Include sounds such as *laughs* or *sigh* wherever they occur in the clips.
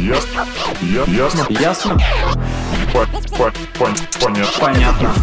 Ясно. Ясно. Ясно? По- по- пон- Понятно. Понятно.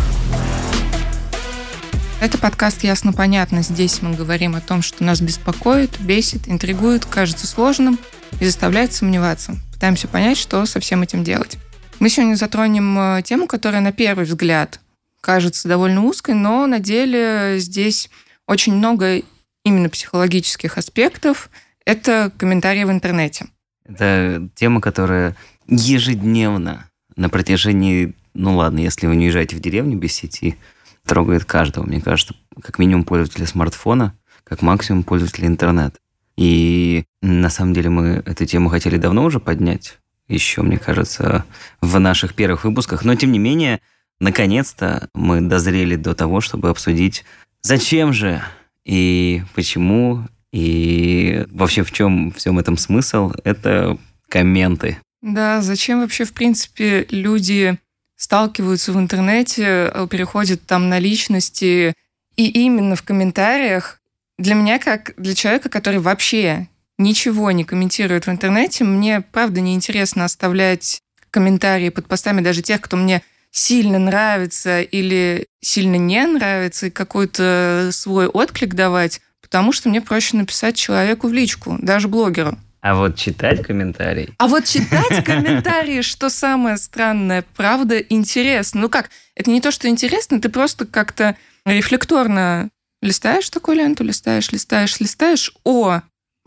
Это подкаст «Ясно-понятно». Здесь мы говорим о том, что нас беспокоит, бесит, интригует, кажется сложным и заставляет сомневаться. Пытаемся понять, что со всем этим делать. Мы сегодня затронем э, тему, которая на первый взгляд кажется довольно узкой, но на деле здесь очень много именно психологических аспектов. Это комментарии в интернете. Это тема, которая ежедневно на протяжении, ну ладно, если вы не уезжаете в деревню без сети, трогает каждого, мне кажется, как минимум пользователя смартфона, как максимум пользователя интернета. И на самом деле мы эту тему хотели давно уже поднять, еще, мне кажется, в наших первых выпусках, но тем не менее, наконец-то мы дозрели до того, чтобы обсудить, зачем же и почему, и вообще в чем всем этом смысл, это комменты. Да, зачем вообще, в принципе, люди сталкиваются в интернете, э, переходят там на личности, и именно в комментариях? Для меня, как для человека, который вообще ничего не комментирует в интернете, мне, правда, неинтересно оставлять комментарии под постами даже тех, кто мне сильно нравится или сильно не нравится, и какой-то свой отклик давать, потому что мне проще написать человеку в личку, даже блогеру. А вот читать комментарий, А вот читать комментарии, что самое странное, правда, интересно. Ну как, это не то, что интересно, ты просто как-то рефлекторно листаешь такую ленту, листаешь, листаешь, листаешь, о,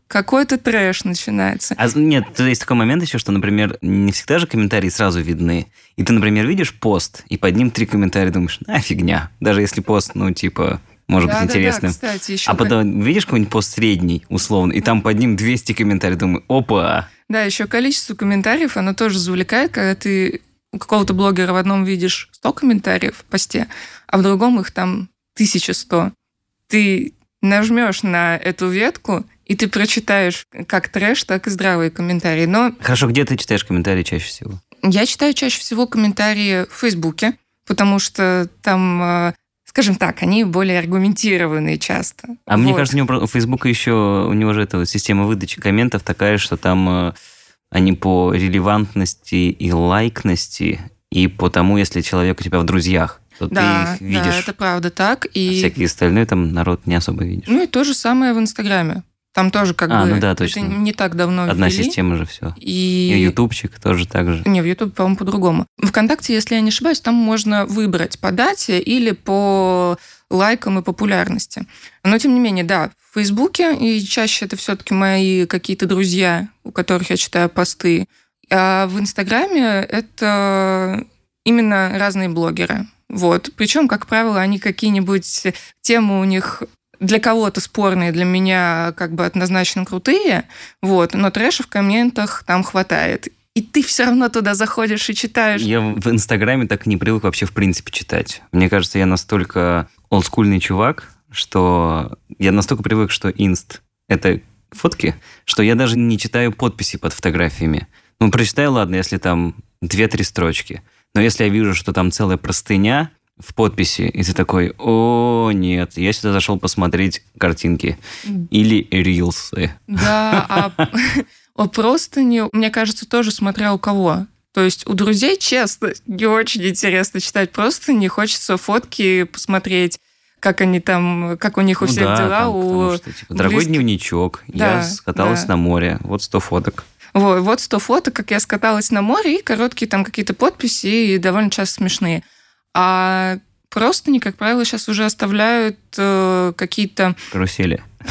какой-то трэш начинается. А нет, тут есть такой момент еще, что, например, не всегда же комментарии сразу видны. И ты, например, видишь пост, и под ним три комментария, думаешь, а, фигня. Даже если пост, ну, типа, может быть Да-да-да, интересным. кстати, еще А потом видишь какой-нибудь пост средний, условно, и там под ним 200 комментариев, думаю, опа, Да, еще количество комментариев, оно тоже завлекает, когда ты у какого-то блогера в одном видишь 100 комментариев в посте, а в другом их там 1100. Ты нажмешь на эту ветку, и ты прочитаешь как трэш, так и здравые комментарии. Но Хорошо, где ты читаешь комментарии чаще всего? я читаю чаще всего комментарии в Фейсбуке, потому что там, э, скажем так, они более аргументированные часто. А мне Вот. кажется, у него Фейсбука еще, у него же эта система выдачи комментов такая, что там э, они по релевантности и лайкности, и по тому, если человек у тебя в друзьях, то да, ты их видишь. да, это правда так. А И всякие остальные там народ не особо видишь. Ну и то же самое в Инстаграме. Там тоже как А, бы... ну да, это точно. не так давно Одна ввели. система же все. И И... ютубчик тоже так же. Не, в YouTube, по-моему, по-другому. Вконтакте, если я не ошибаюсь, там можно выбрать по дате или по лайкам и популярности. Но, тем не менее, да, в Фейсбуке, и чаще это все-таки мои какие-то друзья, у которых я читаю посты. А в Инстаграме это именно разные блогеры. Вот. Причем, как правило, они какие-нибудь темы у них для кого-то спорные, для меня как бы однозначно крутые, вот, но трэша в комментах там хватает. И ты все равно туда заходишь и читаешь. Я в Инстаграме так не привык вообще в принципе читать. Мне кажется, я настолько олдскульный чувак, что я настолько привык, что инст — это фотки, что я даже не читаю подписи под фотографиями. Ну, прочитаю, ладно, если там две-три строчки. Но если я вижу, что там целая простыня в подписи, и ты такой, о, нет, я сюда зашел посмотреть картинки или рилсы. Да, а *laughs* о простыни, мне кажется, тоже смотря у кого. То есть у друзей, честно, не очень интересно читать просто не хочется фотки посмотреть, как они там, как у них у Ну всех да, дела, там, у что, типа, дорогой близких. дневничок, Да, я скаталась да. на море, вот 100 фоток. Вот, вот 100 фоток, как я скаталась на море, и короткие там какие-то подписи, и довольно часто смешные. А просто не, как правило, сейчас уже оставляют э, какие-то... Карусели. *laughs*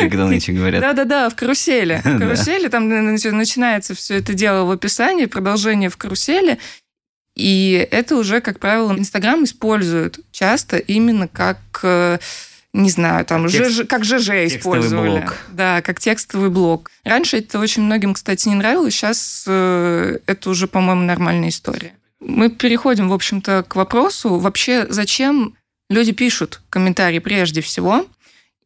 Как нынче говорят. Да-да-да, в карусели. *laughs* В карусели, там нач- начинается все это дело в описании, продолжение в карусели. И это уже, как правило, Инстаграм используют часто именно как, э, не знаю, там, Текст- ЖЖ как ЖЖ использовали. блок. Да, как текстовый блок. Раньше это очень многим, кстати, не нравилось, сейчас э, это уже, по-моему, нормальная история. Мы переходим, в общем-то, к вопросу, вообще, зачем люди пишут комментарии прежде всего.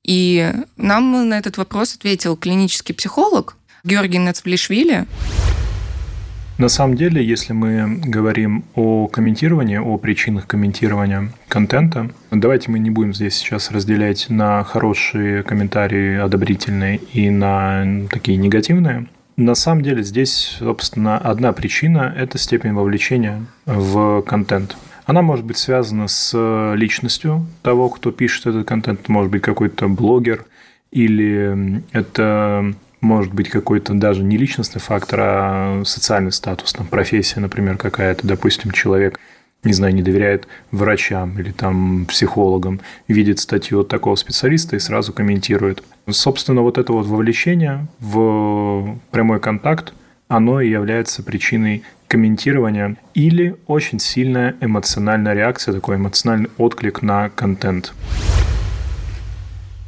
И нам на этот вопрос ответил клинический психолог Георгий Нацвлишвили. На самом деле, если мы говорим о комментировании, о причинах комментирования контента, давайте мы не будем здесь сейчас разделять на хорошие комментарии, одобрительные и на такие негативные. На самом деле здесь, собственно, одна причина – это степень вовлечения в контент. Она может быть связана с личностью того, кто пишет этот контент. Может быть, какой-то блогер, или это может быть какой-то даже не личностный фактор, а социальный статус, там, профессия, например, какая-то. Допустим, человек не знаю, не доверяет врачам или там психологам, видит статью от такого специалиста и сразу комментирует. Собственно, вот это вот вовлечение в прямой контакт, оно и является причиной комментирования или очень сильная эмоциональная реакция, такой эмоциональный отклик на контент.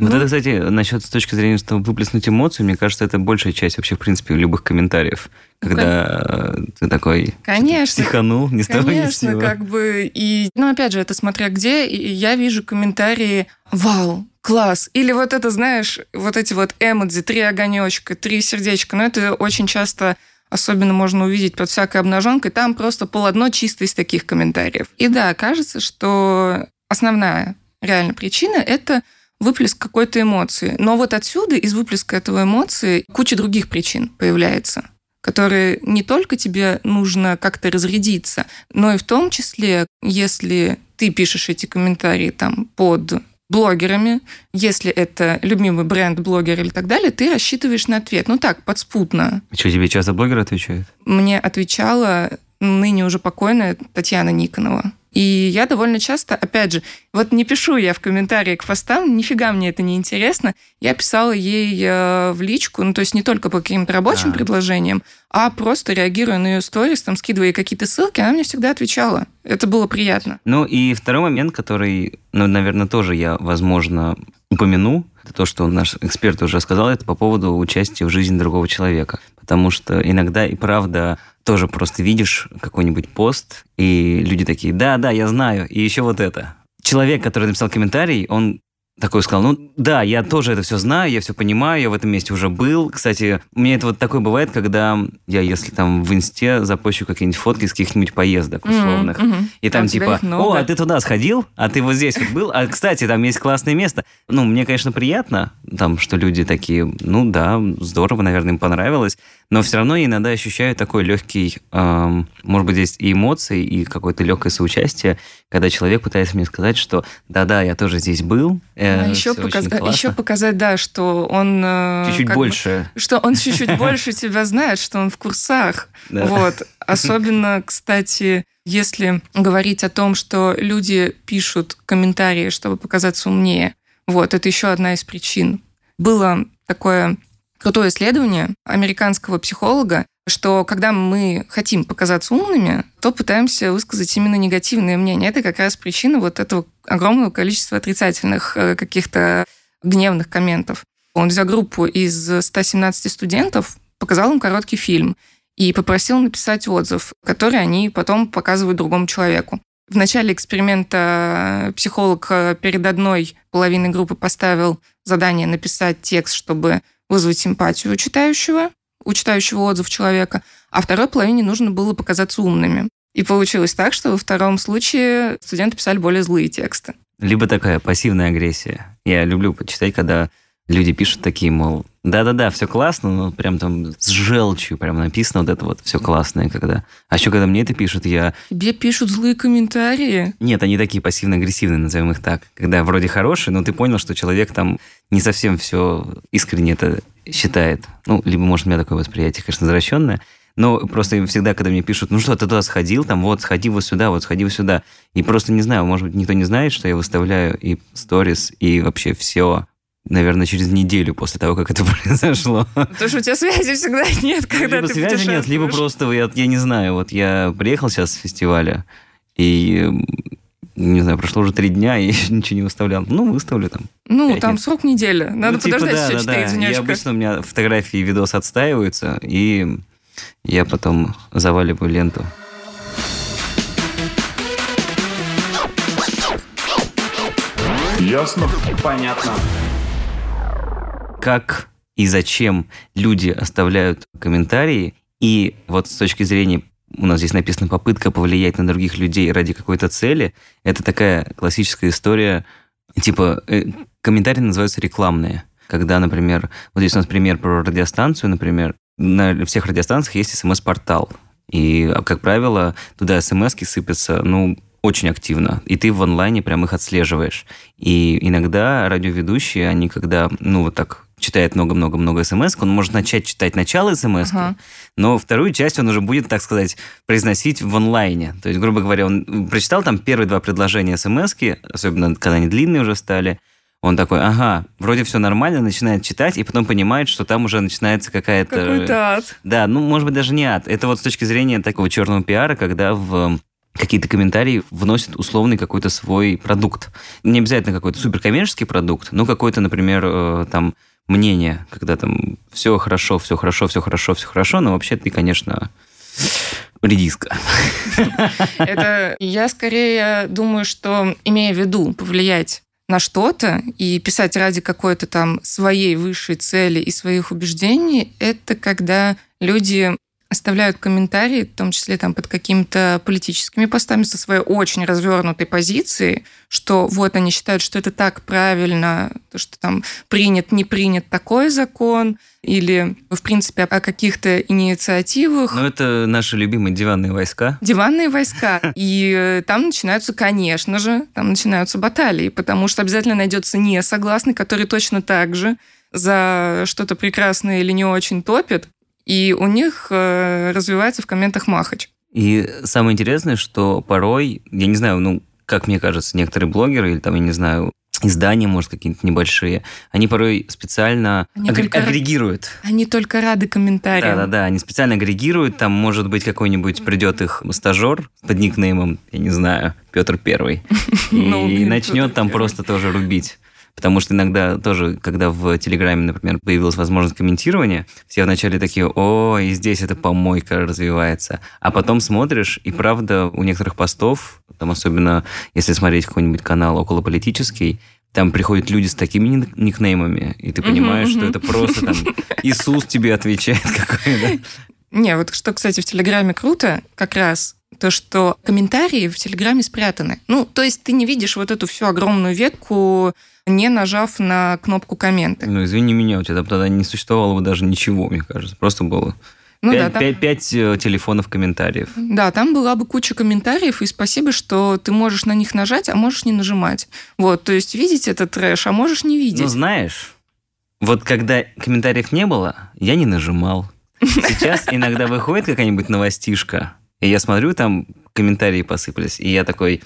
Вот ну, это, кстати, насчет с точки зрения что выплеснуть эмоции, мне кажется, это большая часть вообще, в принципе, любых комментариев. Ну, когда ну, ты такой конечно, психанул, не с Конечно, как бы. И, ну, опять же, это смотря где, и я вижу комментарии «Вау, класс!» Или вот это, знаешь, вот эти вот эмодзи, три огонечка, три сердечка. Но это очень часто особенно можно увидеть под всякой обнаженкой, там просто полотно чисто из таких комментариев. И да, кажется, что основная реальная причина – это выплеск какой-то эмоции. Но вот отсюда, из выплеска этого эмоции, куча других причин появляется которые не только тебе нужно как-то разрядиться, но и в том числе, если ты пишешь эти комментарии там под блогерами, если это любимый бренд блогер или так далее, ты рассчитываешь на ответ. Ну так, подспутно. Что, тебе часто блогер отвечает? Мне отвечала ныне уже покойная Татьяна Никонова. И я довольно часто, опять же, вот не пишу я в комментарии к постам, нифига мне это не интересно. Я писала ей э, в личку, ну то есть не только по каким-то рабочим а. предложениям, а просто реагируя на ее сторис, там скидывая ей какие-то ссылки, она мне всегда отвечала. Это было приятно. Ну и второй момент, который, ну, наверное, тоже я, возможно, упомяну, это то, что наш эксперт уже сказал, это по поводу участия в жизни другого человека. Потому что иногда и правда тоже просто видишь какой-нибудь пост, и люди такие, да, да, я знаю, и еще вот это. Человек, который написал комментарий, он такой сказал, ну да, я тоже это все знаю, я все понимаю, я в этом месте уже был. Кстати, у меня это вот такое бывает, когда я, если там в инсте запущу какие-нибудь фотки с каких-нибудь поездок условных, mm-hmm, mm-hmm. и там, там типа, о, а ты туда сходил, а ты вот здесь вот был, а, кстати, там есть классное место. Ну, мне, конечно, приятно, там, что люди такие, ну да, здорово, наверное, им понравилось, но все равно я иногда ощущаю такой легкий, эм, может быть, здесь и эмоции, и какое-то легкое соучастие, когда человек пытается мне сказать, что да-да, я тоже здесь был. Э, а еще, показ... еще показать, да, что он... Э, чуть-чуть больше. Бы, что он чуть-чуть *laughs* больше тебя знает, что он в курсах. Вот. *laughs* Особенно, кстати, если говорить о том, что люди пишут комментарии, чтобы показаться умнее. Вот, это еще одна из причин. Было такое крутое исследование американского психолога, что когда мы хотим показаться умными, то пытаемся высказать именно негативное мнение. Это как раз причина вот этого огромного количества отрицательных э, каких-то гневных комментов. Он взял группу из 117 студентов, показал им короткий фильм и попросил написать отзыв, который они потом показывают другому человеку. В начале эксперимента психолог э, перед одной половиной группы поставил задание написать текст, чтобы вызвать симпатию у читающего, у читающего отзыв человека, а второй половине нужно было показаться умными. И получилось так, что во втором случае студенты писали более злые тексты. Либо такая пассивная агрессия. Я люблю почитать, когда люди пишут такие, мол, да-да-да, все классно, но прям там с желчью прям написано вот это вот все классное, когда... А еще когда мне это пишут, я... Тебе пишут злые комментарии? Нет, они такие пассивно-агрессивные, назовем их так. Когда вроде хорошие, но ты понял, что человек там не совсем все искренне это считает. Ну, либо, может, у меня такое восприятие, конечно, извращенное. Но просто всегда, когда мне пишут, ну что, ты туда сходил, там, вот, сходи вот сюда, вот, сходи вот сюда. И просто не знаю, может быть, никто не знает, что я выставляю и сторис, и вообще все наверное, через неделю после того, как это *laughs* произошло. Потому что у тебя связи всегда нет, когда либо ты связи нет, либо просто, я, я не знаю, вот я приехал сейчас с фестиваля, и не знаю, прошло уже три дня, и *laughs* ничего не выставлял. Ну, выставлю там. Ну, там нет. срок недели. Надо ну, типа, подождать да, еще да, 4 да. И обычно у меня фотографии и видос отстаиваются, и я потом заваливаю ленту. Ясно? Понятно. Как и зачем люди оставляют комментарии, и вот с точки зрения у нас здесь написано попытка повлиять на других людей ради какой-то цели, это такая классическая история, типа э, комментарии называются рекламные. Когда, например, вот здесь у нас пример про радиостанцию, например, на всех радиостанциях есть смс-портал. И, как правило, туда смс сыпятся, ну, очень активно, и ты в онлайне прям их отслеживаешь. И иногда радиоведущие, они когда, ну, вот так читает много-много-много смс, он может начать читать начало смс, ага. но вторую часть он уже будет, так сказать, произносить в онлайне. То есть, грубо говоря, он прочитал там первые два предложения смс, особенно когда они длинные уже стали, он такой, ага, вроде все нормально, начинает читать, и потом понимает, что там уже начинается какая-то... Какой-то ад. Да, ну, может быть, даже не ад. Это вот с точки зрения такого черного пиара, когда в какие-то комментарии вносят условный какой-то свой продукт. Не обязательно какой-то суперкоммерческий продукт, но какой-то, например, э, там мнение, когда там все хорошо, все хорошо, все хорошо, все хорошо, но вообще ты, конечно, редиска. Это я скорее думаю, что имея в виду повлиять на что-то и писать ради какой-то там своей высшей цели и своих убеждений, это когда люди оставляют комментарии, в том числе там под какими-то политическими постами со своей очень развернутой позиции, что вот они считают, что это так правильно, то, что там принят, не принят такой закон, или, в принципе, о каких-то инициативах. Ну, это наши любимые диванные войска. Диванные войска. И э, там начинаются, конечно же, там начинаются баталии, потому что обязательно найдется несогласный, который точно так же за что-то прекрасное или не очень топит, и у них э, развивается в комментах махач. И самое интересное, что порой, я не знаю, ну, как мне кажется, некоторые блогеры или там, я не знаю, издания, может, какие-то небольшие, они порой специально они агр- только, агрегируют. Они только рады комментариям. Да-да-да, они специально агрегируют, там, может быть, какой-нибудь придет их стажер под никнеймом, я не знаю, Петр Первый, *laughs* ну, и начнет там просто тоже рубить. Потому что иногда тоже, когда в Телеграме, например, появилась возможность комментирования, все вначале такие, о, и здесь эта помойка развивается. А потом смотришь, и правда, у некоторых постов, там особенно если смотреть какой-нибудь канал околополитический, там приходят люди с такими никнеймами, и ты понимаешь, что это просто там Иисус тебе отвечает какой-то. Не, вот что, кстати, в Телеграме круто, как раз то, что комментарии в Телеграме спрятаны. Ну, то есть ты не видишь вот эту всю огромную ветку не нажав на кнопку комменты. Ну, извини меня, у тебя там тогда не существовало бы даже ничего, мне кажется. Просто было ну, пять, да, там... пять, пять э, телефонов комментариев. Да, там была бы куча комментариев, и спасибо, что ты можешь на них нажать, а можешь не нажимать. Вот, то есть видеть этот трэш, а можешь не видеть. Ну, знаешь, вот когда комментариев не было, я не нажимал. Сейчас *laughs* иногда выходит какая-нибудь новостишка, и я смотрю, там комментарии посыпались, и я такой...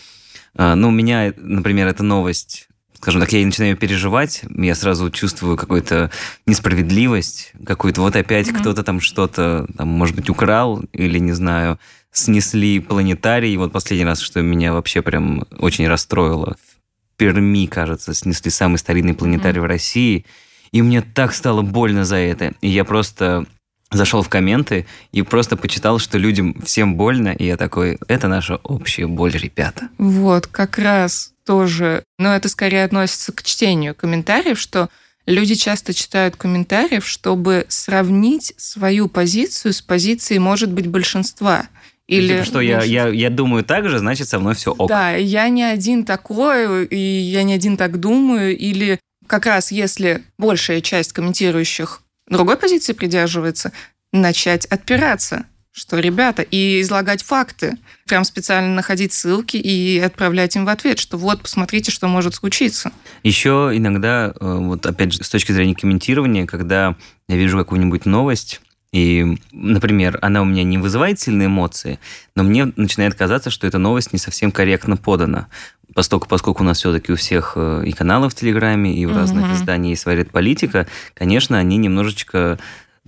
«А, ну, у меня, например, эта новость скажем так, я начинаю переживать, я сразу чувствую какую-то несправедливость, какую-то вот опять mm-hmm. кто-то там что-то, там, может быть, украл или, не знаю, снесли планетарий. Вот последний раз, что меня вообще прям очень расстроило. В Перми, кажется, снесли самый старинный планетарий mm-hmm. в России. И мне так стало больно за это. И я просто зашел в комменты и просто почитал, что людям всем больно, и я такой, это наша общая боль, ребята. Вот, как раз тоже, но это скорее относится к чтению комментариев, что люди часто читают комментариев, чтобы сравнить свою позицию с позицией, может быть, большинства. Или типа, что я, я, я думаю так же, значит, со мной все ок. Да, я не один такой, и я не один так думаю. Или как раз если большая часть комментирующих другой позиции придерживается, начать отпираться что, ребята, и излагать факты, прям специально находить ссылки и отправлять им в ответ, что вот, посмотрите, что может случиться. Еще иногда, э, вот опять же, с точки зрения комментирования, когда я вижу какую-нибудь новость, и, например, она у меня не вызывает сильные эмоции, но мне начинает казаться, что эта новость не совсем корректно подана. Поскольку, поскольку у нас все-таки у всех э, и каналов в Телеграме, и в разных mm-hmm. изданиях есть «Варит политика», конечно, они немножечко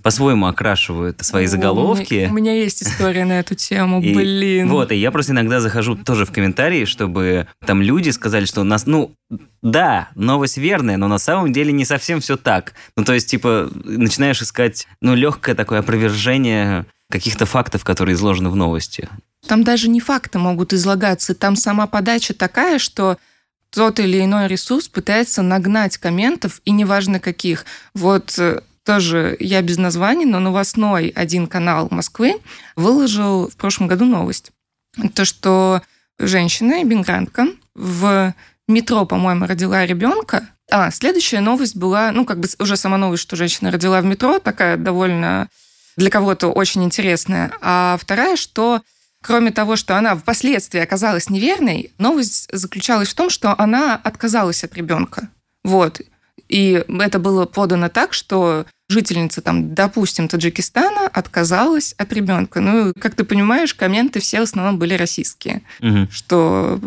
по-своему окрашивают свои заголовки. У меня есть история на эту тему, *laughs* и, блин. Вот, и я просто иногда захожу тоже в комментарии, чтобы там люди сказали, что у нас, ну, да, новость верная, но на самом деле не совсем все так. Ну, то есть, типа, начинаешь искать, ну, легкое такое опровержение каких-то фактов, которые изложены в новости. Там даже не факты могут излагаться, там сама подача такая, что тот или иной ресурс пытается нагнать комментов, и неважно каких. Вот э, тоже я без названий, но новостной один канал Москвы выложил в прошлом году новость. То, что женщина, иммигрантка, в метро, по-моему, родила ребенка. А, следующая новость была, ну, как бы уже сама новость, что женщина родила в метро, такая довольно для кого-то очень интересная. А вторая, что Кроме того, что она впоследствии оказалась неверной, новость заключалась в том, что она отказалась от ребенка. Вот. И это было подано так, что жительница, там, допустим, Таджикистана отказалась от ребенка. Ну, как ты понимаешь, комменты все в основном были российские, угу. что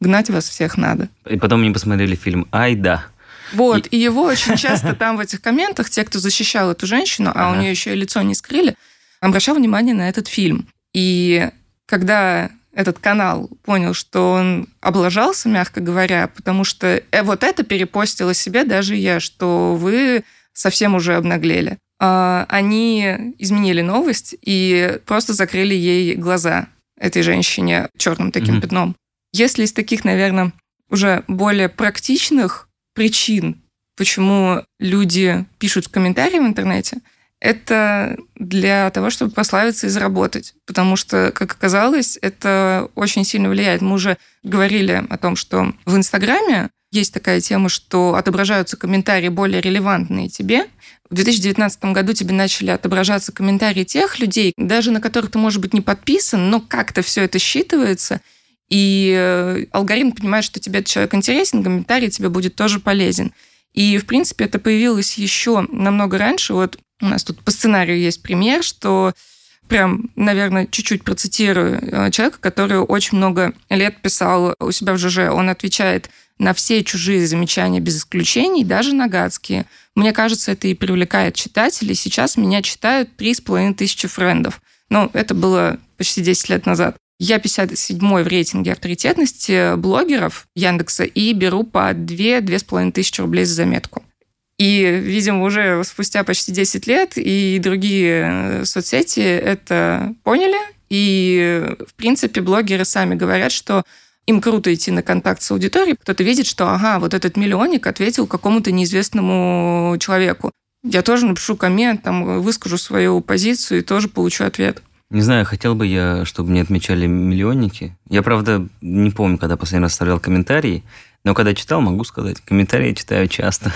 гнать вас всех надо. И потом мне посмотрели фильм «Ай, да». Вот, и... и его очень часто там в этих комментах, те, кто защищал эту женщину, а ага. у нее еще и лицо не скрыли, обращал внимание на этот фильм. И когда этот канал понял, что он облажался, мягко говоря, потому что э, вот это перепостила себе даже я, что вы совсем уже обнаглели. А, они изменили новость и просто закрыли ей глаза этой женщине черным таким mm-hmm. пятном. Если из таких, наверное, уже более практичных причин, почему люди пишут комментарии в интернете, это для того, чтобы прославиться и заработать. Потому что, как оказалось, это очень сильно влияет. Мы уже говорили о том, что в Инстаграме есть такая тема, что отображаются комментарии более релевантные тебе. В 2019 году тебе начали отображаться комментарии тех людей, даже на которых ты, может быть, не подписан, но как-то все это считывается, и э, алгоритм понимает, что тебе этот человек интересен, комментарий тебе будет тоже полезен. И, в принципе, это появилось еще намного раньше. Вот у нас тут по сценарию есть пример, что прям, наверное, чуть-чуть процитирую э, человека, который очень много лет писал у себя в ЖЖ. Он отвечает на все чужие замечания без исключений, даже на гадские. Мне кажется, это и привлекает читателей. Сейчас меня читают три с половиной тысячи френдов. Ну, это было почти 10 лет назад. Я 57-й в рейтинге авторитетности блогеров Яндекса и беру по 2-2,5 тысячи рублей за заметку. И, видимо, уже спустя почти 10 лет и другие э, соцсети это поняли. И, в принципе, блогеры сами говорят, что им круто идти на контакт с аудиторией. Кто-то видит, что, ага, вот этот миллионник ответил какому-то неизвестному человеку. Я тоже напишу коммент, там, выскажу свою позицию и тоже получу ответ. Не знаю, хотел бы я, чтобы мне отмечали миллионники. Я, правда, не помню, когда последний раз оставлял комментарии. Но когда читал, могу сказать, комментарии я читаю часто.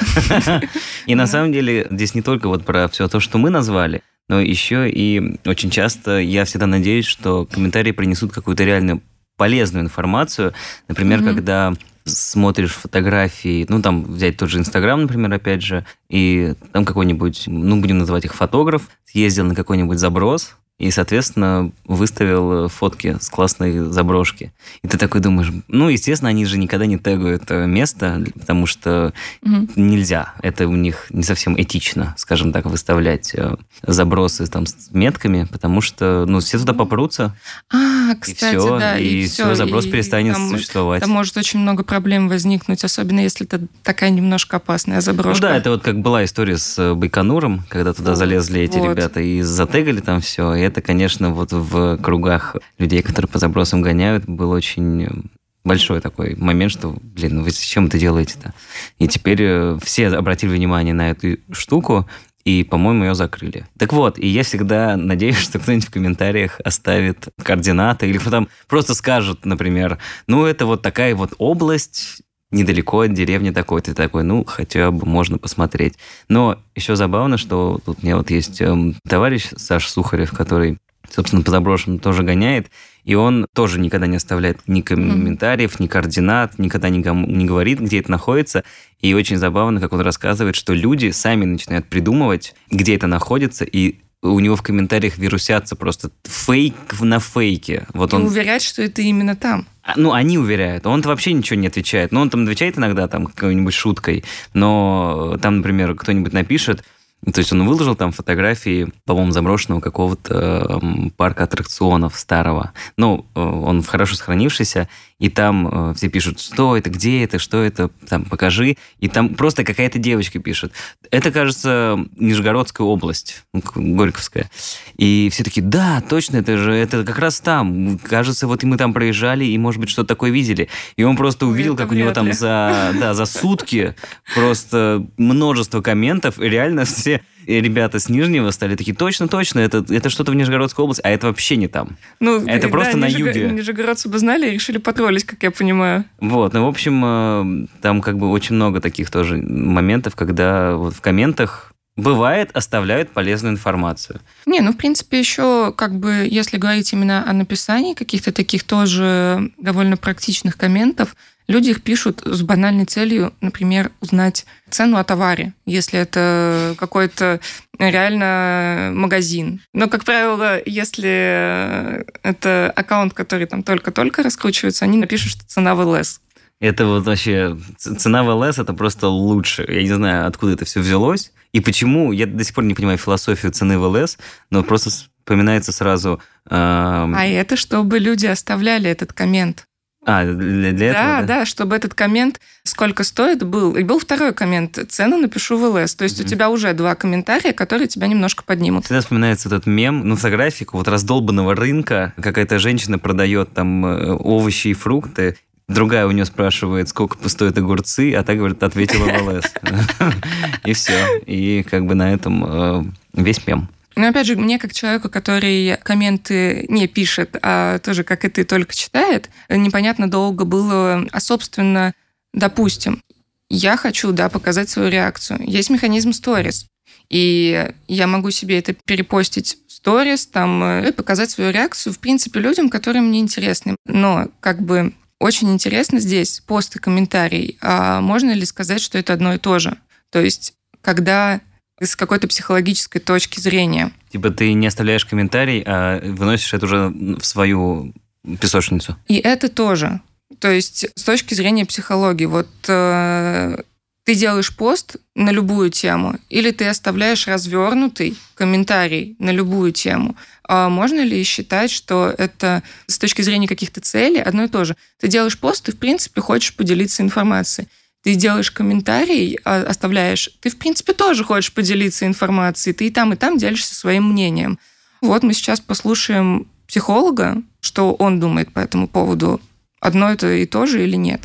И на самом деле здесь не только вот про все то, что мы назвали, но еще и очень часто я всегда надеюсь, что комментарии принесут какую-то реальную полезную информацию. Например, когда смотришь фотографии, ну, там, взять тот же Инстаграм, например, опять же, и там какой-нибудь, ну, будем называть их фотограф, съездил на какой-нибудь заброс, и, соответственно, выставил э, фотки с классной заброшки. И ты такой думаешь, ну, естественно, они же никогда не тегают э, место, потому что угу. нельзя. Это у них не совсем этично, скажем так, выставлять э, забросы там с метками, потому что, ну, все туда попрутся. А, кстати, и все, да. И, и все, заброс и перестанет там, существовать. Там может очень много проблем возникнуть, особенно если это такая немножко опасная заброшка. Ну да, это вот как была история с Байконуром, когда туда залезли эти вот. ребята и затегали там все, и это, конечно, вот в кругах людей, которые по забросам гоняют, был очень большой такой момент, что, блин, ну вы зачем это делаете-то? И теперь э, все обратили внимание на эту штуку, и, по-моему, ее закрыли. Так вот, и я всегда надеюсь, что кто-нибудь в комментариях оставит координаты, или потом просто скажут, например, ну, это вот такая вот область, недалеко от деревни такой-то, такой, ну, хотя бы можно посмотреть. Но еще забавно, что тут у меня вот есть эм, товарищ Саша Сухарев, который, собственно, по заброшенным тоже гоняет, и он тоже никогда не оставляет ни комментариев, ни координат, никогда никому не говорит, где это находится. И очень забавно, как он рассказывает, что люди сами начинают придумывать, где это находится, и у него в комментариях вирусятся просто фейк на фейке. Вот и он уверяет, что это именно там. А, ну, они уверяют. Он-то вообще ничего не отвечает. Ну, он там отвечает иногда там какой-нибудь шуткой, но там, например, кто-нибудь напишет, то есть он выложил там фотографии, по-моему, заброшенного какого-то парка аттракционов старого. Ну, э, он хорошо сохранившийся, и там э, все пишут, что это, где это, что это, там, покажи. И там просто какая-то девочка пишет. Это, кажется, Нижегородская область, Горьковская. И все таки да, точно, это же, это как раз там. Кажется, вот и мы там проезжали, и, может быть, что-то такое видели. И он просто увидел, это как у него там за, да, за сутки просто *laughs* множество комментов, и реально все ребята с Нижнего стали такие, точно-точно, это, это что-то в Нижегородской области, а это вообще не там. Ну, это да, просто на Нижего... юге. Нижегородцы бы знали и решили потроллить, как я понимаю. Вот, ну, в общем, э, там как бы очень много таких тоже моментов, когда вот в комментах бывает, оставляют полезную информацию. Не, ну, в принципе, еще, как бы, если говорить именно о написании каких-то таких тоже довольно практичных комментов, люди их пишут с банальной целью, например, узнать цену о товаре, если это какой-то реально магазин. Но, как правило, если это аккаунт, который там только-только раскручивается, они напишут, что цена в ЛС. Это вот вообще цена в ЛС это просто лучше. Я не знаю, откуда это все взялось и почему. Я до сих пор не понимаю философию цены в ЛС, но просто вспоминается сразу. Э... А это чтобы люди оставляли этот коммент. А, для, для да, этого? Да, да, чтобы этот коммент сколько стоит был. И был второй коммент. Цену напишу в ЛС. То есть mm-hmm. у тебя уже два комментария, которые тебя немножко поднимут. Всегда вспоминается этот мем, ну, фотографику вот раздолбанного рынка. Какая-то женщина продает там э, овощи и фрукты, Другая у нее спрашивает, сколько стоят огурцы, а та говорит, ответила в ЛС. *laughs* И все. И как бы на этом э, весь мем. Но опять же, мне как человеку, который комменты не пишет, а тоже, как и ты, только читает, непонятно долго было, а, собственно, допустим, я хочу, да, показать свою реакцию. Есть механизм сторис. И я могу себе это перепостить в сторис, там, и показать свою реакцию, в принципе, людям, которые мне интересны. Но, как бы, очень интересно здесь пост и комментарий. А можно ли сказать, что это одно и то же? То есть, когда с какой-то психологической точки зрения. Типа ты не оставляешь комментарий, а выносишь это уже в свою песочницу. И это тоже. То есть с точки зрения психологии, вот э, ты делаешь пост на любую тему, или ты оставляешь развернутый комментарий на любую тему. А можно ли считать, что это с точки зрения каких-то целей одно и то же? Ты делаешь пост, ты, в принципе, хочешь поделиться информацией ты делаешь комментарий, а, оставляешь, ты, в принципе, тоже хочешь поделиться информацией, ты и там, и там делишься своим мнением. Вот мы сейчас послушаем психолога, что он думает по этому поводу. Одно это и то же или нет?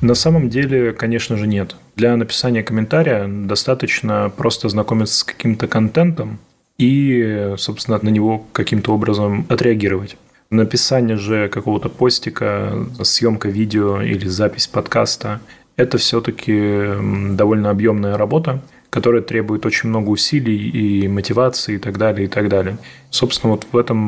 На самом деле, конечно же, нет. Для написания комментария достаточно просто знакомиться с каким-то контентом и, собственно, на него каким-то образом отреагировать. Написание же какого-то постика, съемка видео или запись подкаста – это все-таки довольно объемная работа, которая требует очень много усилий и мотивации и так далее, и так далее. Собственно, вот в этом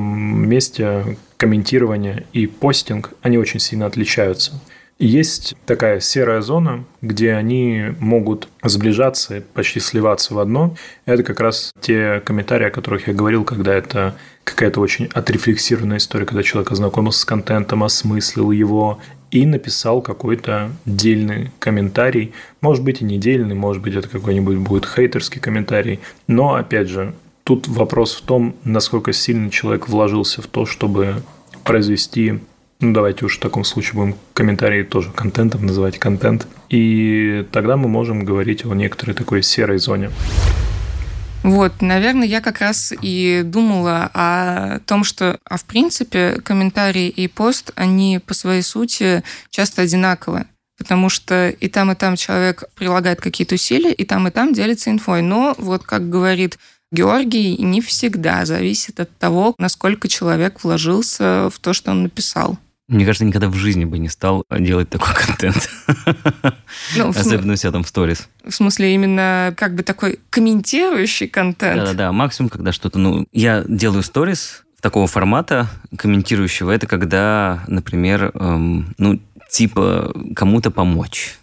месте комментирование и постинг, они очень сильно отличаются. Есть такая серая зона, где они могут сближаться, почти сливаться в одно. Это как раз те комментарии, о которых я говорил, когда это какая-то очень отрефлексированная история, когда человек ознакомился с контентом, осмыслил его и написал какой-то дельный комментарий. Может быть и не дельный, может быть это какой-нибудь будет хейтерский комментарий. Но, опять же, тут вопрос в том, насколько сильно человек вложился в то, чтобы произвести ну, давайте уж в таком случае будем комментарии тоже контентом называть контент. И тогда мы можем говорить о некоторой такой серой зоне. Вот, наверное, я как раз и думала о том, что, а в принципе, комментарий и пост, они по своей сути часто одинаковы. Потому что и там, и там человек прилагает какие-то усилия, и там, и там делится инфой. Но вот как говорит Георгий, не всегда зависит от того, насколько человек вложился в то, что он написал. Мне кажется, никогда в жизни бы не стал делать такой *laughs* контент. Ну, Особенно у себя там в сторис. В смысле, именно как бы такой комментирующий контент. Да-да-да, максимум, когда что-то... Ну, я делаю сторис такого формата комментирующего, это когда, например, эм, ну, типа кому-то помочь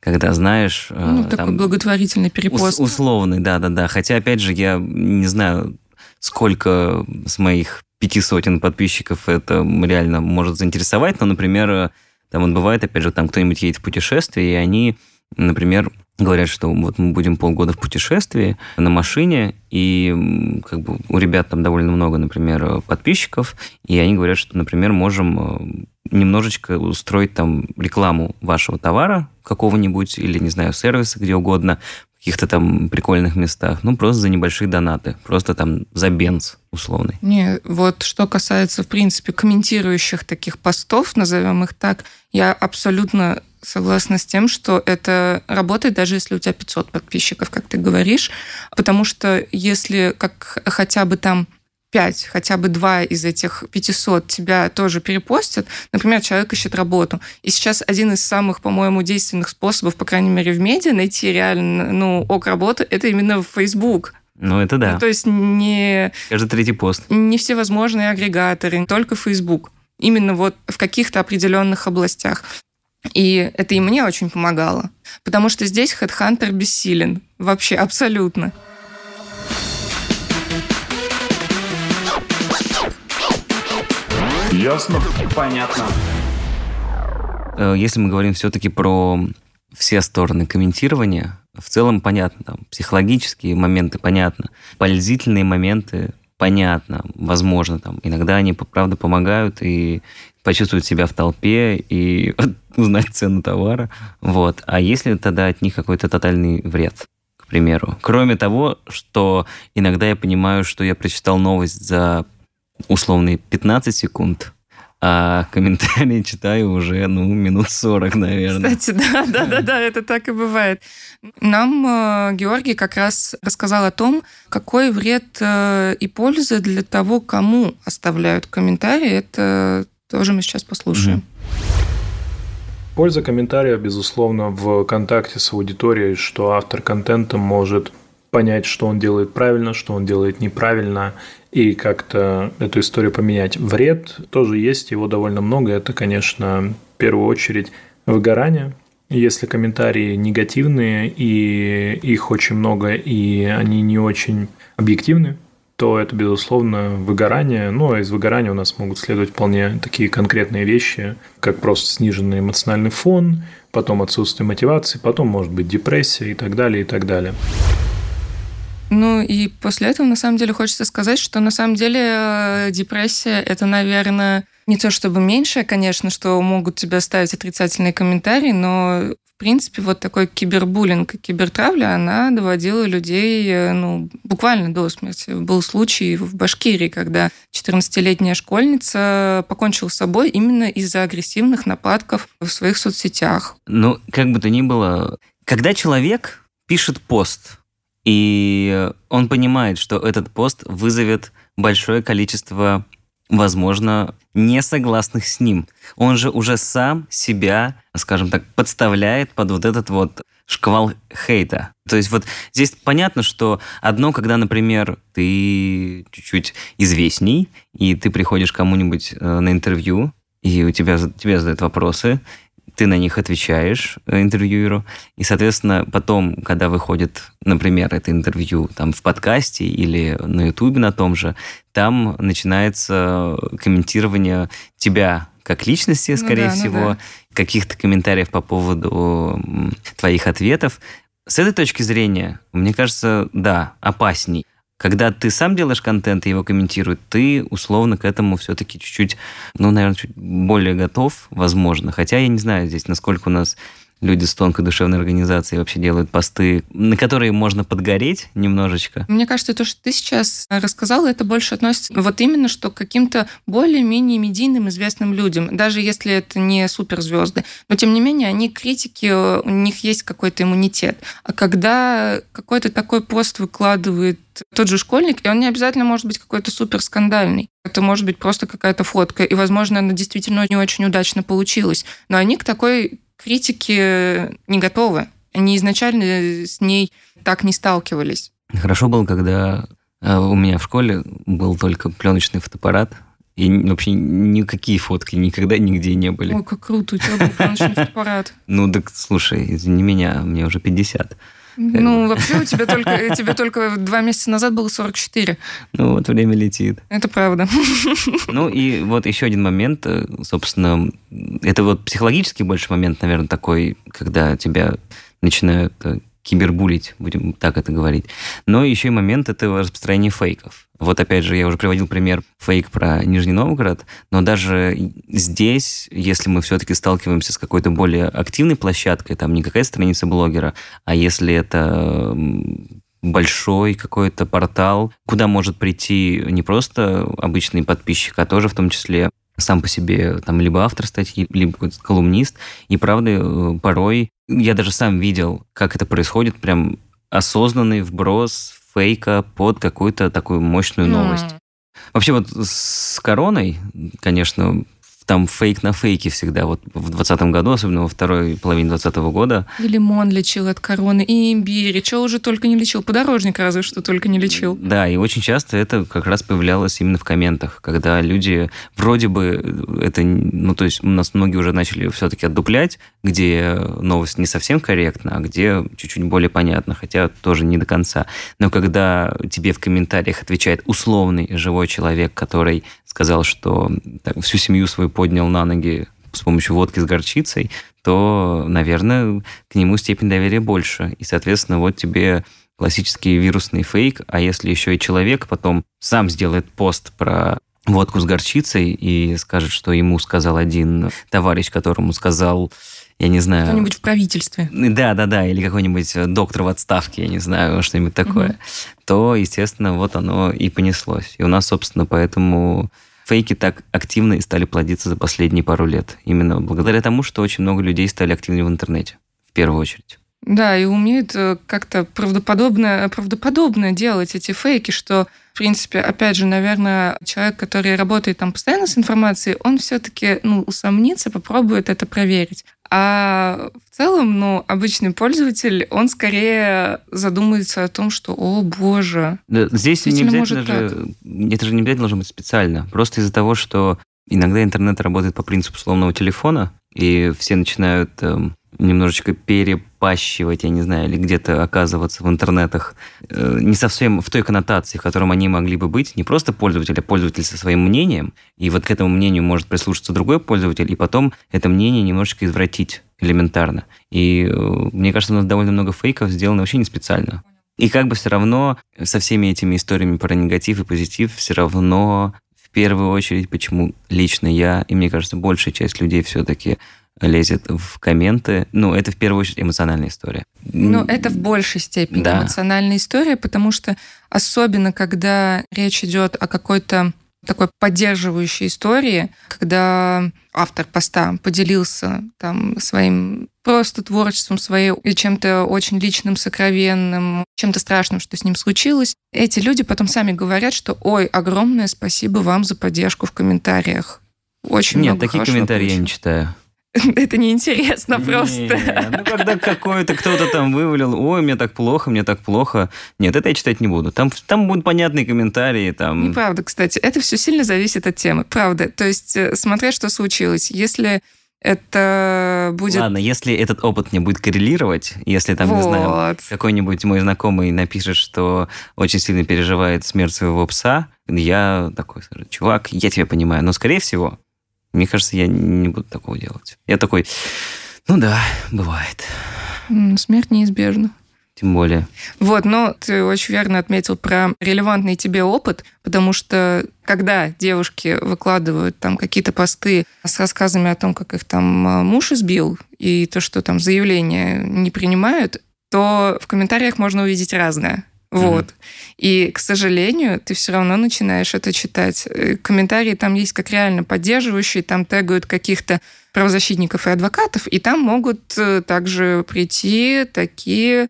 когда знаешь... Э, ну, там, такой благотворительный перепост. Ус- условный, да-да-да. Хотя, опять же, я не знаю, сколько с моих пяти сотен подписчиков это реально может заинтересовать, но, например, там вот бывает, опять же, там кто-нибудь едет в путешествие, и они, например, говорят, что вот мы будем полгода в путешествии на машине, и как бы у ребят там довольно много, например, подписчиков, и они говорят, что, например, можем э, немножечко устроить там рекламу вашего товара какого-нибудь или, не знаю, сервиса, где угодно, каких-то там прикольных местах. Ну, просто за небольшие донаты. Просто там за бенз условный. Не, вот что касается, в принципе, комментирующих таких постов, назовем их так, я абсолютно согласна с тем, что это работает даже если у тебя 500 подписчиков, как ты говоришь, потому что если как хотя бы там 5, хотя бы два из этих 500 тебя тоже перепостят, например, человек ищет работу. И сейчас один из самых, по-моему, действенных способов, по крайней мере, в медиа найти реально ну, ок работы, это именно в Facebook. Ну, это да. Ну, то есть не... Каждый третий пост. Не всевозможные агрегаторы, не только Facebook. Именно вот в каких-то определенных областях. И это и мне очень помогало. Потому что здесь HeadHunter бессилен. Вообще, абсолютно. Ясно? Понятно. Э, Если мы говорим все-таки про все стороны комментирования, в целом понятно, там, психологические моменты понятно, пользительные моменты понятно, возможно, там, иногда они, правда, помогают и почувствовать себя в толпе и *laughs* узнать цену товара, вот. А если тогда от них какой-то тотальный вред? к примеру. Кроме того, что иногда я понимаю, что я прочитал новость за условные 15 секунд, а комментарии читаю уже, ну, минут 40, наверное. Кстати, да, *laughs* да, да, да, это так и бывает. Нам э, Георгий как раз рассказал о том, какой вред э, и польза для того, кому оставляют комментарии. Это тоже мы сейчас послушаем. Польза комментария, безусловно, в контакте с аудиторией, что автор контента может понять, что он делает правильно, что он делает неправильно, и как-то эту историю поменять. Вред тоже есть, его довольно много. Это, конечно, в первую очередь выгорание. Если комментарии негативные, и их очень много, и они не очень объективны, то это, безусловно, выгорание. Ну, а из выгорания у нас могут следовать вполне такие конкретные вещи, как просто сниженный эмоциональный фон, потом отсутствие мотивации, потом может быть депрессия и так далее, и так далее. Ну и после этого, на самом деле, хочется сказать, что на самом деле э, депрессия – это, наверное, не то чтобы меньшее, конечно, что могут тебе ставить отрицательные комментарии, но в принципе, вот такой кибербуллинг и кибертравля, она доводила людей э, ну, буквально до смерти. Был случай в Башкирии, когда 14-летняя школьница покончила с собой именно из-за агрессивных нападков в своих соцсетях. Ну, как бы то ни было, когда человек пишет пост, и он понимает, что этот пост вызовет большое количество, возможно, несогласных с ним. Он же уже сам себя, скажем так, подставляет под вот этот вот шквал хейта. То есть вот здесь понятно, что одно, когда, например, ты чуть-чуть известней, и ты приходишь кому-нибудь э, на интервью, и у тебя, тебе задают вопросы, ты на них отвечаешь э, интервьюеру, и, соответственно, потом, когда выходит, например, это интервью там в подкасте или на ютубе на том же, там начинается комментирование тебя как личности, скорее ну да, всего, ну да. каких-то комментариев по поводу твоих ответов. С этой точки зрения, мне кажется, да, опасней. Когда ты сам делаешь контент и его комментируют, ты условно к этому все-таки чуть-чуть, ну, наверное, чуть более готов, возможно. Хотя я не знаю здесь, насколько у нас люди с тонкой душевной организацией вообще делают посты, на которые можно подгореть немножечко. Мне кажется, то, что ты сейчас рассказала, это больше относится вот именно что к каким-то более-менее медийным известным людям, даже если это не суперзвезды. Но, тем не менее, они критики, у них есть какой-то иммунитет. А когда какой-то такой пост выкладывает тот же школьник, и он не обязательно может быть какой-то супер скандальный. Это может быть просто какая-то фотка, и, возможно, она действительно не очень удачно получилась. Но они к такой критики не готовы. Они изначально с ней так не сталкивались. Хорошо было, когда э, у меня в школе был только пленочный фотоаппарат, и вообще никакие фотки никогда нигде не были. Ой, как круто, у тебя был пленочный фотоаппарат. Ну, так слушай, извини меня, мне уже 50. Ну, вообще у тебя только, тебе только два месяца назад было 44. Ну, вот время летит. Это правда. Ну, и вот еще один момент, э, собственно, это вот психологический больше момент, наверное, такой, когда тебя начинают э, кибербулить, будем так это говорить. Но еще и момент это распространение фейков. Вот опять же, я уже приводил пример фейк про Нижний Новгород, но даже здесь, если мы все-таки сталкиваемся с какой-то более активной площадкой, там не какая страница блогера, а если это большой какой-то портал, куда может прийти не просто обычный подписчик, а тоже в том числе сам по себе там либо автор статьи, либо какой-то колумнист. И правда, э, порой я даже сам видел, как это происходит, прям осознанный вброс фейка под какую-то такую мощную новость. Вообще вот с короной, конечно, там фейк на фейке всегда. Вот в 2020 году, особенно во второй половине 2020 года. И лимон лечил от короны, и имбирь, и что уже только не лечил. Подорожник разве что только не лечил. Да, и очень часто это как раз появлялось именно в комментах, когда люди вроде бы это, ну то есть у нас многие уже начали все-таки отдуплять, где новость не совсем корректна, а где чуть-чуть более понятно, хотя тоже не до конца. Но когда тебе в комментариях отвечает условный живой человек, который сказал, что так, всю семью свою поднял на ноги с помощью водки с горчицей, то, наверное, к нему степень доверия больше. И, соответственно, вот тебе классический вирусный фейк, а если еще и человек потом сам сделает пост про водку с горчицей и скажет, что ему сказал один товарищ, которому сказал я не знаю... Кто-нибудь в правительстве. Да, да, да, или какой-нибудь доктор в отставке, я не знаю, что-нибудь такое, угу. то, естественно, вот оно и понеслось. И у нас, собственно, поэтому фейки так активно и стали плодиться за последние пару лет. Именно благодаря тому, что очень много людей стали активнее в интернете, в первую очередь. Да, и умеют э, как-то правдоподобно, правдоподобно делать эти фейки, что, в принципе, опять же, наверное, человек, который работает там постоянно с информацией, он все-таки ну, усомнится, попробует это проверить. А в целом, ну, обычный пользователь, он скорее задумается о том, что, о боже, здесь не обязательно же, это же не обязательно должно быть специально. Просто из-за того, что иногда интернет работает по принципу условного телефона, и все начинают эм, немножечко перепащивать, я не знаю, или где-то оказываться в интернетах э, не совсем в той коннотации, в котором они могли бы быть, не просто пользователь, а пользователь со своим мнением, и вот к этому мнению может прислушаться другой пользователь, и потом это мнение немножечко извратить элементарно. И э, мне кажется, у нас довольно много фейков сделано вообще не специально. И как бы все равно со всеми этими историями про негатив и позитив все равно в первую очередь, почему лично я, и мне кажется, большая часть людей все-таки лезет в комменты. Ну, это в первую очередь эмоциональная история. Ну, это в большей степени да. эмоциональная история, потому что особенно, когда речь идет о какой-то такой поддерживающей истории, когда автор поста поделился там своим просто творчеством своей и чем-то очень личным, сокровенным, чем-то страшным, что с ним случилось. Эти люди потом сами говорят, что ой, огромное спасибо вам за поддержку в комментариях. Очень Нет, много такие комментарии получил. я не читаю. *laughs* Это неинтересно просто. Не, ну, когда какой-то кто-то там вывалил, ой, мне так плохо, мне так плохо. Нет, это я читать не буду. Там, там будут понятные комментарии. Там... Неправда, кстати. Это все сильно зависит от темы. Правда. То есть, э, смотря что случилось. Если это будет... Ладно, если этот опыт не будет коррелировать, если там, вот. не знаю, какой-нибудь мой знакомый напишет, что очень сильно переживает смерть своего пса, я такой чувак, я тебя понимаю, но, скорее всего, мне кажется, я не буду такого делать. Я такой, ну да, бывает. Смерть неизбежна. Тем более. Вот, но ты очень верно отметил про релевантный тебе опыт, потому что когда девушки выкладывают там какие-то посты с рассказами о том, как их там а, муж избил, и то, что там заявления не принимают, то в комментариях можно увидеть разное. Вот. Mm-hmm. И, к сожалению, ты все равно начинаешь это читать. Э, комментарии там есть как реально поддерживающие, там тегают каких-то правозащитников и адвокатов, и там могут э, также прийти такие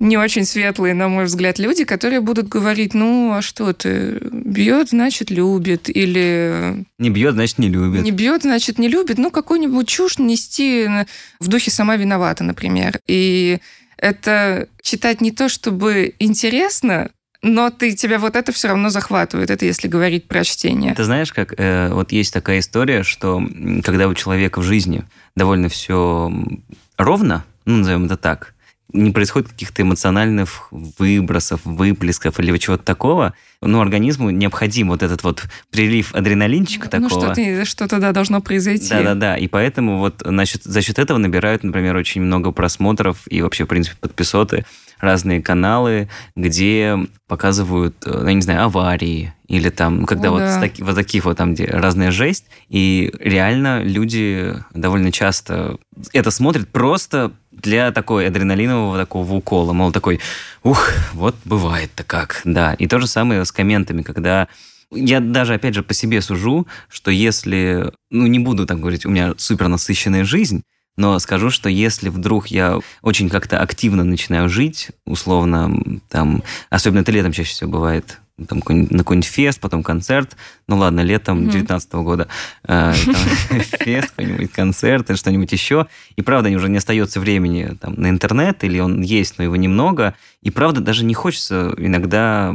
не очень светлые, на мой взгляд, люди, которые будут говорить, ну, а что ты, бьет, значит, любит, или... Не бьет, значит, не любит. Не бьет, значит, не любит. Ну, какую-нибудь чушь нести в духе «сама виновата», например. И это читать не то чтобы интересно, но ты, тебя вот это все равно захватывает, это если говорить про чтение. Ты знаешь, как э, вот есть такая история, что когда у человека в жизни довольно все ровно, ну, назовем это так, не происходит каких-то эмоциональных выбросов, выплесков или чего-то такого, ну, организму необходим вот этот вот прилив адреналинчика ну, такого. Ну, что-то, что-то, да, должно произойти. Да-да-да, и поэтому вот значит, за счет этого набирают, например, очень много просмотров и вообще, в принципе, подписоты разные каналы, где показывают, э, ну, я не знаю, аварии, или там, когда О, вот, да. таки, вот таких вот там, где разная жесть, и реально люди довольно часто это смотрят просто для такой адреналинового такого укола, мол, такой, ух, вот бывает-то как, да. И то же самое с комментами, когда я даже, опять же, по себе сужу, что если, ну, не буду так говорить, у меня супер насыщенная жизнь, но скажу, что если вдруг я очень как-то активно начинаю жить, условно, там, особенно это летом чаще всего бывает, там, на какой-нибудь фест, потом концерт. Ну ладно, летом 2019 -го года э, *laughs* фест, какой-нибудь концерт или что-нибудь еще. И правда, уже не остается времени там, на интернет, или он есть, но его немного. И правда, даже не хочется иногда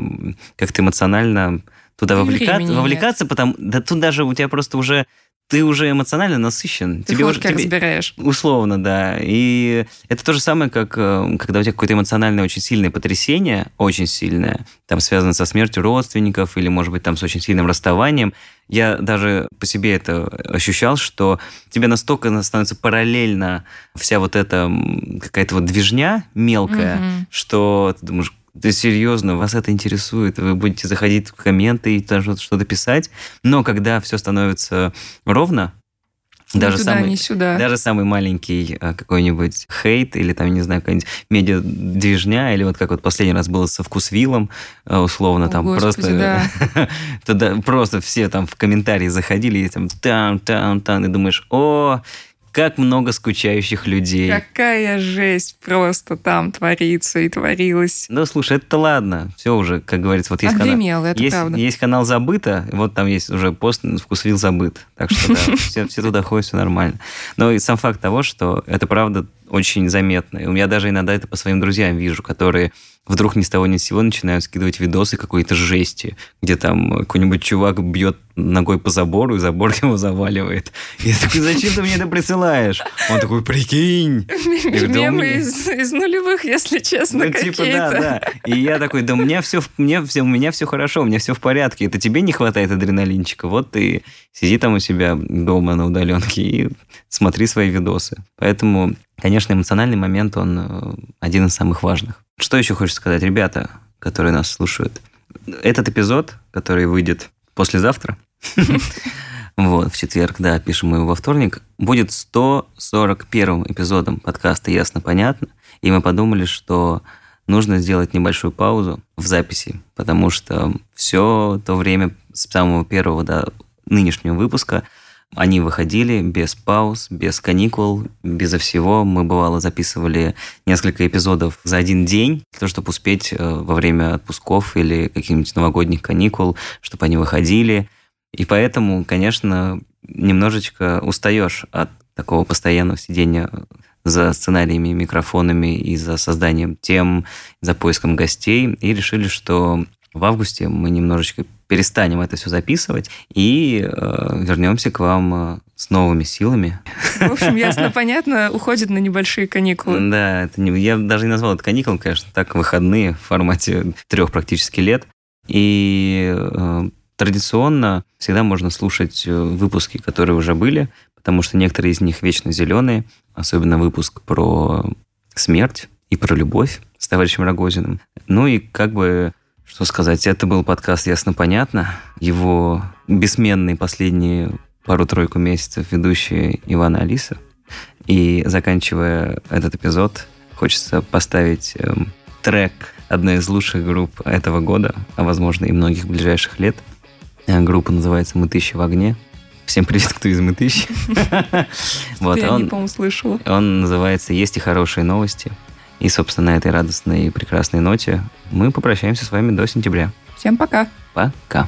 как-то эмоционально туда вовлекаться, вовлекаться, потому да тут даже у тебя просто уже ты уже эмоционально насыщен. Ты тебе уже тебе, разбираешь. Условно, да. И это то же самое, как э, когда у тебя какое-то эмоциональное очень сильное потрясение, очень сильное, там связано со смертью родственников или, может быть, там с очень сильным расставанием. Я даже по себе это ощущал, что тебе настолько становится параллельно вся вот эта какая-то вот движня мелкая, угу. что ты думаешь, да серьезно, вас это интересует, вы будете заходить в комменты и даже что-то писать, но когда все становится ровно, даже, туда, самый, сюда. даже самый маленький а, какой-нибудь хейт или там, не знаю, какая-нибудь медиа-движня, или вот как вот последний раз было со вкусвиллом, а, условно, О, там Господи, просто... Да. *laughs* туда просто все там в комментарии заходили, и там там, там, там, и думаешь, о, как много скучающих людей. Какая жесть просто там творится и творилась. Ну, слушай, это ладно. Все уже, как говорится, вот есть Отгремело, канал... это есть, правда. Есть канал Забыто, вот там есть уже пост «Вкусвил забыт». Так что да, *laughs* все, все туда ходят, все нормально. Но и сам факт того, что это правда очень заметно. И у меня даже иногда это по своим друзьям вижу, которые вдруг ни с того ни с сего начинают скидывать видосы какой-то жести, где там какой-нибудь чувак бьет ногой по забору, и забор *laughs* его заваливает. И я такой, зачем ты мне это присылаешь? Он такой, прикинь. Мемы из, из нулевых, если честно, Ну, типа, да, да. И я такой, да у меня все, мне, все, у меня все хорошо, у меня все в порядке. Это тебе не хватает адреналинчика. Вот ты сиди там у себя дома на удаленке и смотри свои видосы. Поэтому, конечно, эмоциональный момент, он э, один из самых важных. Что еще хочешь сказать, ребята, которые нас слушают? Этот эпизод, который выйдет послезавтра, *laughs* вот, в четверг, да, пишем его во вторник, будет 141 эпизодом подкаста «Ясно-понятно», и мы подумали, что нужно сделать небольшую паузу в записи, потому что все то время с самого первого до нынешнего выпуска они выходили без пауз, без каникул, безо всего. Мы, бывало, записывали несколько эпизодов за один день, для того, чтобы успеть э, во время отпусков или каких-нибудь новогодних каникул, чтобы они выходили. И поэтому, конечно, немножечко устаешь от такого постоянного сидения за сценариями, микрофонами и за созданием тем, за поиском гостей. И решили, что в августе мы немножечко перестанем это все записывать и э, вернемся к вам э, с новыми силами. В общем, ясно, *laughs* понятно, уходит на небольшие каникулы. Да, это не, я даже не назвал это каникулом, конечно, так выходные в формате трех практически лет. И э, традиционно всегда можно слушать э, выпуски, которые уже были, потому что некоторые из них вечно зеленые, особенно выпуск про смерть и про любовь с товарищем Рогозиным. Ну и как бы что сказать, это был подкаст «Ясно-понятно». Его бессменные последние пару-тройку месяцев ведущие Ивана Алиса. И заканчивая этот эпизод, хочется поставить э, трек одной из лучших групп этого года, а возможно и многих ближайших лет. Э, группа называется «Мытыщи в огне». Всем привет, кто из Мытыщи. *laughs* Вот, я не, по-моему, слышала. Он называется «Есть и хорошие новости». И, собственно, на этой радостной и прекрасной ноте мы попрощаемся с вами до сентября. Всем пока. Пока.